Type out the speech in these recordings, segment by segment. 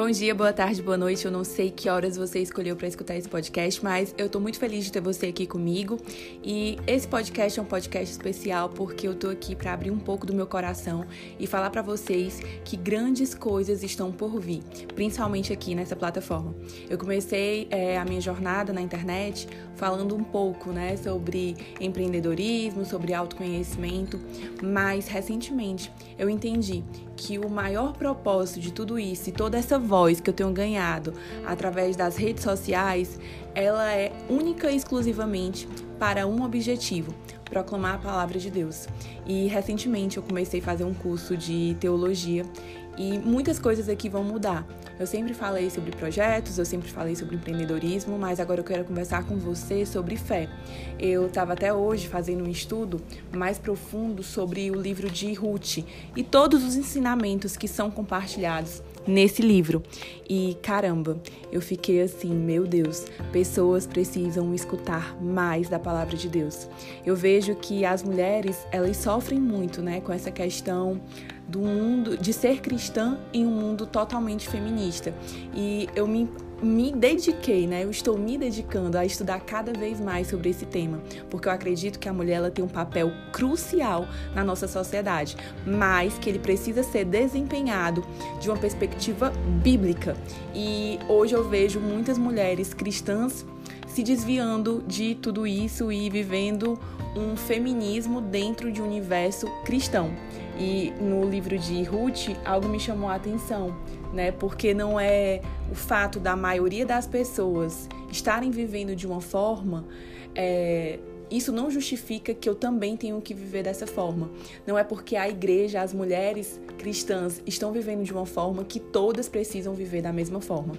Bom dia, boa tarde, boa noite. Eu não sei que horas você escolheu para escutar esse podcast, mas eu tô muito feliz de ter você aqui comigo. E esse podcast é um podcast especial porque eu tô aqui para abrir um pouco do meu coração e falar para vocês que grandes coisas estão por vir, principalmente aqui nessa plataforma. Eu comecei é, a minha jornada na internet falando um pouco, né, sobre empreendedorismo, sobre autoconhecimento, mas recentemente eu entendi que o maior propósito de tudo isso e toda essa voz que eu tenho ganhado através das redes sociais, ela é única e exclusivamente para um objetivo: proclamar a palavra de Deus. E recentemente eu comecei a fazer um curso de teologia e muitas coisas aqui vão mudar. Eu sempre falei sobre projetos, eu sempre falei sobre empreendedorismo, mas agora eu quero conversar com você sobre fé. Eu estava até hoje fazendo um estudo mais profundo sobre o livro de Ruth e todos os ensinamentos que são compartilhados nesse livro. E caramba, eu fiquei assim, meu Deus, pessoas precisam escutar mais da palavra de Deus. Eu vejo que as mulheres, elas sofrem muito, né, com essa questão do mundo de ser cristã em um mundo totalmente feminista. E eu me me dediquei, né? Eu estou me dedicando a estudar cada vez mais sobre esse tema, porque eu acredito que a mulher ela tem um papel crucial na nossa sociedade, mas que ele precisa ser desempenhado de uma perspectiva bíblica. E hoje eu vejo muitas mulheres cristãs se desviando de tudo isso e vivendo um feminismo dentro de um universo cristão. E no livro de Ruth, algo me chamou a atenção, né? Porque não é o fato da maioria das pessoas estarem vivendo de uma forma é, isso não justifica que eu também tenho que viver dessa forma. Não é porque a igreja, as mulheres cristãs estão vivendo de uma forma que todas precisam viver da mesma forma.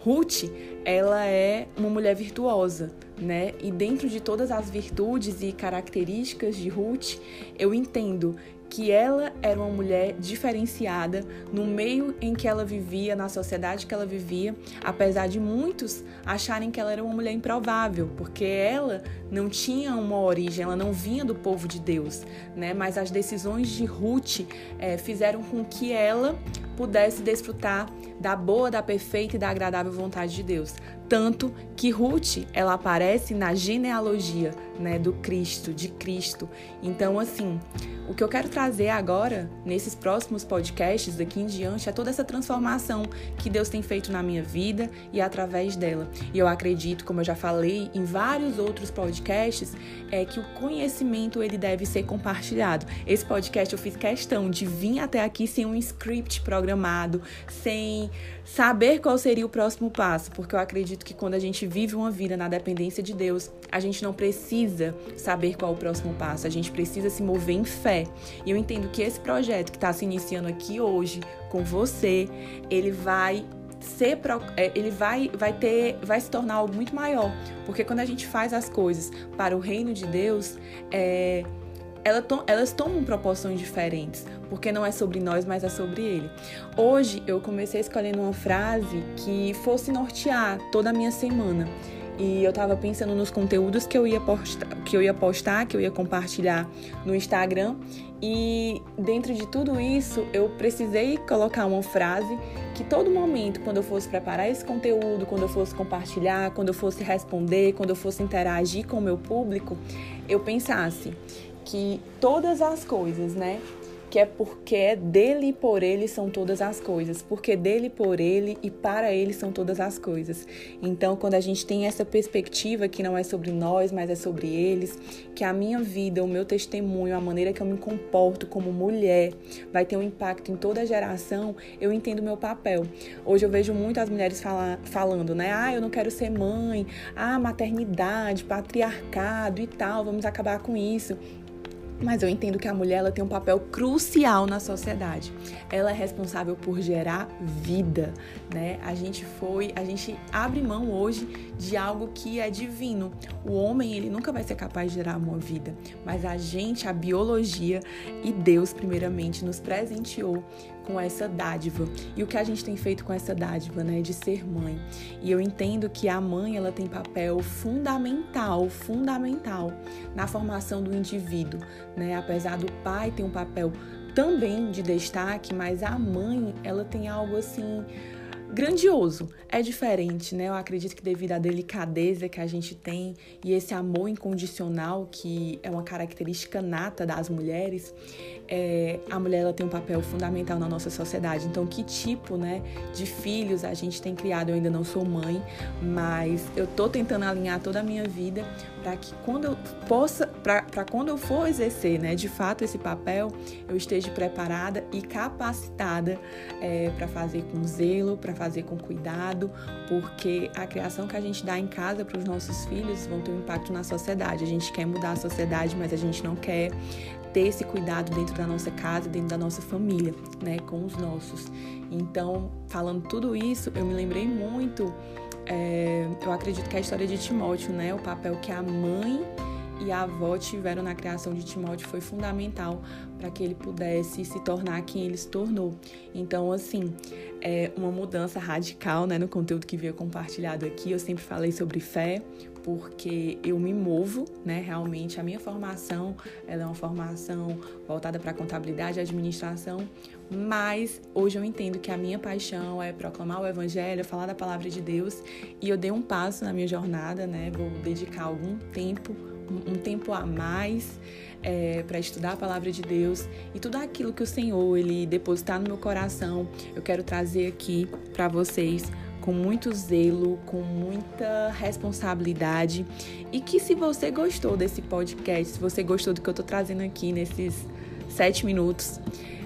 Ruth, ela é uma mulher virtuosa, né? E dentro de todas as virtudes e características de Ruth, eu entendo que ela era uma mulher diferenciada no meio em que ela vivia, na sociedade que ela vivia, apesar de muitos acharem que ela era uma mulher improvável, porque ela não tinha uma origem, ela não vinha do povo de Deus, né? Mas as decisões de Ruth é, fizeram com que ela pudesse desfrutar da boa, da perfeita e da agradável vontade de Deus. Tanto que Ruth, ela aparece na genealogia, né, do Cristo, de Cristo. Então, assim, o que eu quero trazer agora, nesses próximos podcasts daqui em diante, é toda essa transformação que Deus tem feito na minha vida e através dela. E eu acredito, como eu já falei em vários outros podcasts, é que o conhecimento ele deve ser compartilhado. Esse podcast eu fiz questão de vir até aqui sem um script programado, sem saber qual seria o próximo passo, porque eu acredito que quando a gente vive uma vida na dependência de Deus, a gente não precisa saber qual é o próximo passo, a gente precisa se mover em fé. E eu entendo que esse projeto que está se iniciando aqui hoje com você, ele vai ser é, ele vai vai ter vai se tornar algo muito maior porque quando a gente faz as coisas para o reino de Deus é, elas tomam proporções diferentes, porque não é sobre nós, mas é sobre Ele. Hoje eu comecei escolhendo uma frase que fosse nortear toda a minha semana. E eu tava pensando nos conteúdos que eu ia postar, que eu ia postar, que eu ia compartilhar no Instagram. E dentro de tudo isso, eu precisei colocar uma frase que todo momento, quando eu fosse preparar esse conteúdo, quando eu fosse compartilhar, quando eu fosse responder, quando eu fosse interagir com o meu público, eu pensasse: que todas as coisas, né? Que é porque é dele e por ele são todas as coisas, porque dele por ele e para ele são todas as coisas. Então, quando a gente tem essa perspectiva que não é sobre nós, mas é sobre eles, que a minha vida, o meu testemunho, a maneira que eu me comporto como mulher vai ter um impacto em toda a geração, eu entendo o meu papel. Hoje eu vejo muitas mulheres fala, falando, né? Ah, eu não quero ser mãe, ah, maternidade, patriarcado e tal, vamos acabar com isso. Mas eu entendo que a mulher ela tem um papel crucial na sociedade. Ela é responsável por gerar vida, né? A gente foi, a gente abre mão hoje de algo que é divino. O homem, ele nunca vai ser capaz de gerar uma vida, mas a gente, a biologia e Deus primeiramente nos presenteou com essa dádiva. E o que a gente tem feito com essa dádiva, né, de ser mãe. E eu entendo que a mãe, ela tem papel fundamental, fundamental na formação do indivíduo, né? Apesar do pai ter um papel também de destaque, mas a mãe, ela tem algo assim grandioso. É diferente, né? Eu acredito que devido à delicadeza que a gente tem e esse amor incondicional que é uma característica nata das mulheres, é, a mulher ela tem um papel fundamental na nossa sociedade. Então, que tipo, né, de filhos a gente tem criado? Eu ainda não sou mãe, mas eu tô tentando alinhar toda a minha vida para que quando eu possa, para quando eu for exercer, né, de fato esse papel, eu esteja preparada e capacitada é, para fazer com zelo, para fazer com cuidado, porque a criação que a gente dá em casa para os nossos filhos vão ter um impacto na sociedade. A gente quer mudar a sociedade, mas a gente não quer ter esse cuidado dentro da nossa casa, dentro da nossa família, né, com os nossos. Então, falando tudo isso, eu me lembrei muito é, eu acredito que a história de Timóteo, né, o papel que a mãe e a avó tiveram na criação de Timóteo foi fundamental para que ele pudesse se tornar quem ele se tornou. Então, assim, é uma mudança radical né, no conteúdo que veio compartilhado aqui. Eu sempre falei sobre fé, porque eu me movo, né? Realmente a minha formação, ela é uma formação voltada para contabilidade e administração, mas hoje eu entendo que a minha paixão é proclamar o evangelho, falar da palavra de Deus, e eu dei um passo na minha jornada, né? Vou dedicar algum tempo, um tempo a mais é, para estudar a palavra de Deus e tudo aquilo que o Senhor ele depositar no meu coração, eu quero trazer aqui para vocês com muito zelo, com muita responsabilidade. E que se você gostou desse podcast, se você gostou do que eu estou trazendo aqui nesses sete minutos,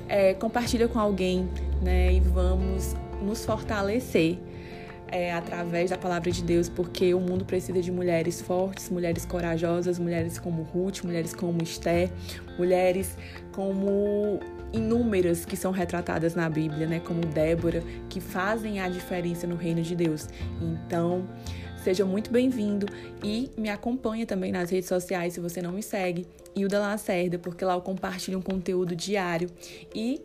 é, compartilha com alguém, né? E vamos nos fortalecer é, através da palavra de Deus, porque o mundo precisa de mulheres fortes, mulheres corajosas, mulheres como Ruth, mulheres como Esther, mulheres como inúmeras que são retratadas na Bíblia, né, como Débora, que fazem a diferença no reino de Deus. Então, seja muito bem-vindo e me acompanha também nas redes sociais se você não me segue, Hilda Lacerda, porque lá eu compartilho um conteúdo diário e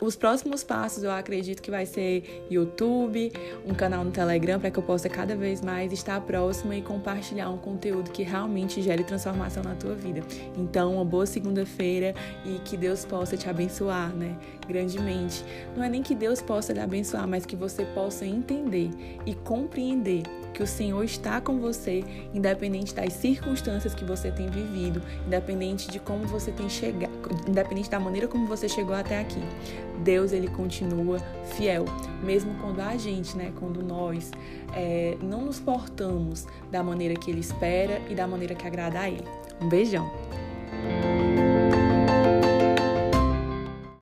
os próximos passos eu acredito que vai ser YouTube, um canal no Telegram para que eu possa cada vez mais estar próxima e compartilhar um conteúdo que realmente gere transformação na tua vida. Então, uma boa segunda-feira e que Deus possa te abençoar, né? Grandemente. Não é nem que Deus possa te abençoar, mas que você possa entender e compreender que o Senhor está com você, independente das circunstâncias que você tem vivido, independente de como você tem chegado, independente da maneira como você chegou até aqui. Deus ele continua fiel, mesmo quando a gente, né, quando nós é, não nos portamos da maneira que Ele espera e da maneira que agrada a Ele. Um beijão.